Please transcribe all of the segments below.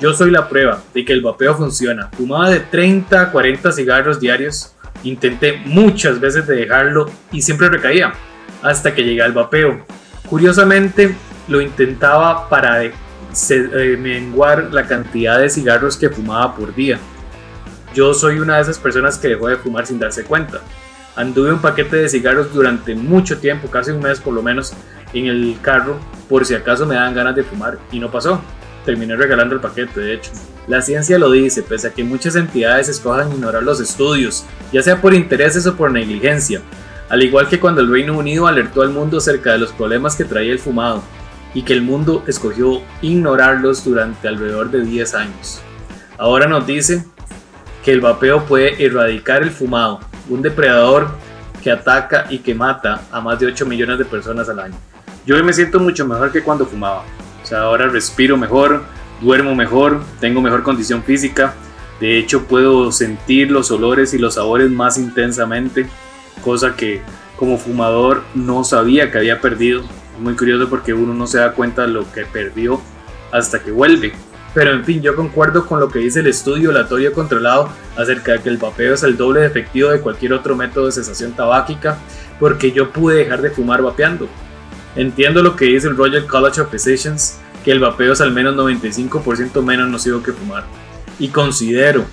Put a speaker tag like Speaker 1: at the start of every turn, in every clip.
Speaker 1: Yo soy la prueba de que el vapeo funciona. Fumaba de 30 a 40 cigarros diarios. Intenté muchas veces de dejarlo y siempre recaía hasta que llegué al vapeo. Curiosamente, lo intentaba para eh, menguar la cantidad de cigarros que fumaba por día. Yo soy una de esas personas que dejó de fumar sin darse cuenta. Anduve un paquete de cigarros durante mucho tiempo, casi un mes por lo menos, en el carro por si acaso me daban ganas de fumar y no pasó. Terminé regalando el paquete, de hecho. La ciencia lo dice, pese a que muchas entidades escojan ignorar los estudios, ya sea por intereses o por negligencia, al igual que cuando el Reino Unido alertó al mundo acerca de los problemas que traía el fumado, y que el mundo escogió ignorarlos durante alrededor de 10 años. Ahora nos dice que el vapeo puede erradicar el fumado, un depredador que ataca y que mata a más de 8 millones de personas al año. Yo hoy me siento mucho mejor que cuando fumaba. Ahora respiro mejor, duermo mejor, tengo mejor condición física. De hecho, puedo sentir los olores y los sabores más intensamente, cosa que como fumador no sabía que había perdido. Es muy curioso porque uno no se da cuenta de lo que perdió hasta que vuelve. Pero en fin, yo concuerdo con lo que dice el estudio aleatorio controlado acerca de que el vapeo es el doble de efectivo de cualquier otro método de cesación tabáquica, porque yo pude dejar de fumar vapeando. Entiendo lo que dice el Royal College of Physicians, que el vapeo es al menos 95% menos nocivo que fumar. Y considero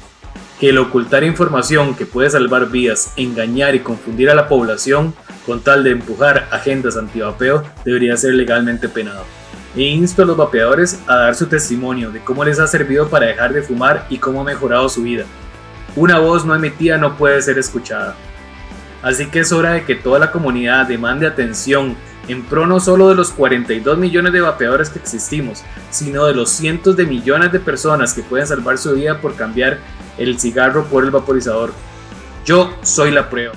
Speaker 1: que el ocultar información que puede salvar vidas, engañar y confundir a la población con tal de empujar agendas anti-vapeo debería ser legalmente penado e insto a los vapeadores a dar su testimonio de cómo les ha servido para dejar de fumar y cómo ha mejorado su vida. Una voz no emitida no puede ser escuchada. Así que es hora de que toda la comunidad demande atención en pro no solo de los 42 millones de vapeadores que existimos, sino de los cientos de millones de personas que pueden salvar su vida por cambiar el cigarro por el vaporizador. Yo soy la prueba.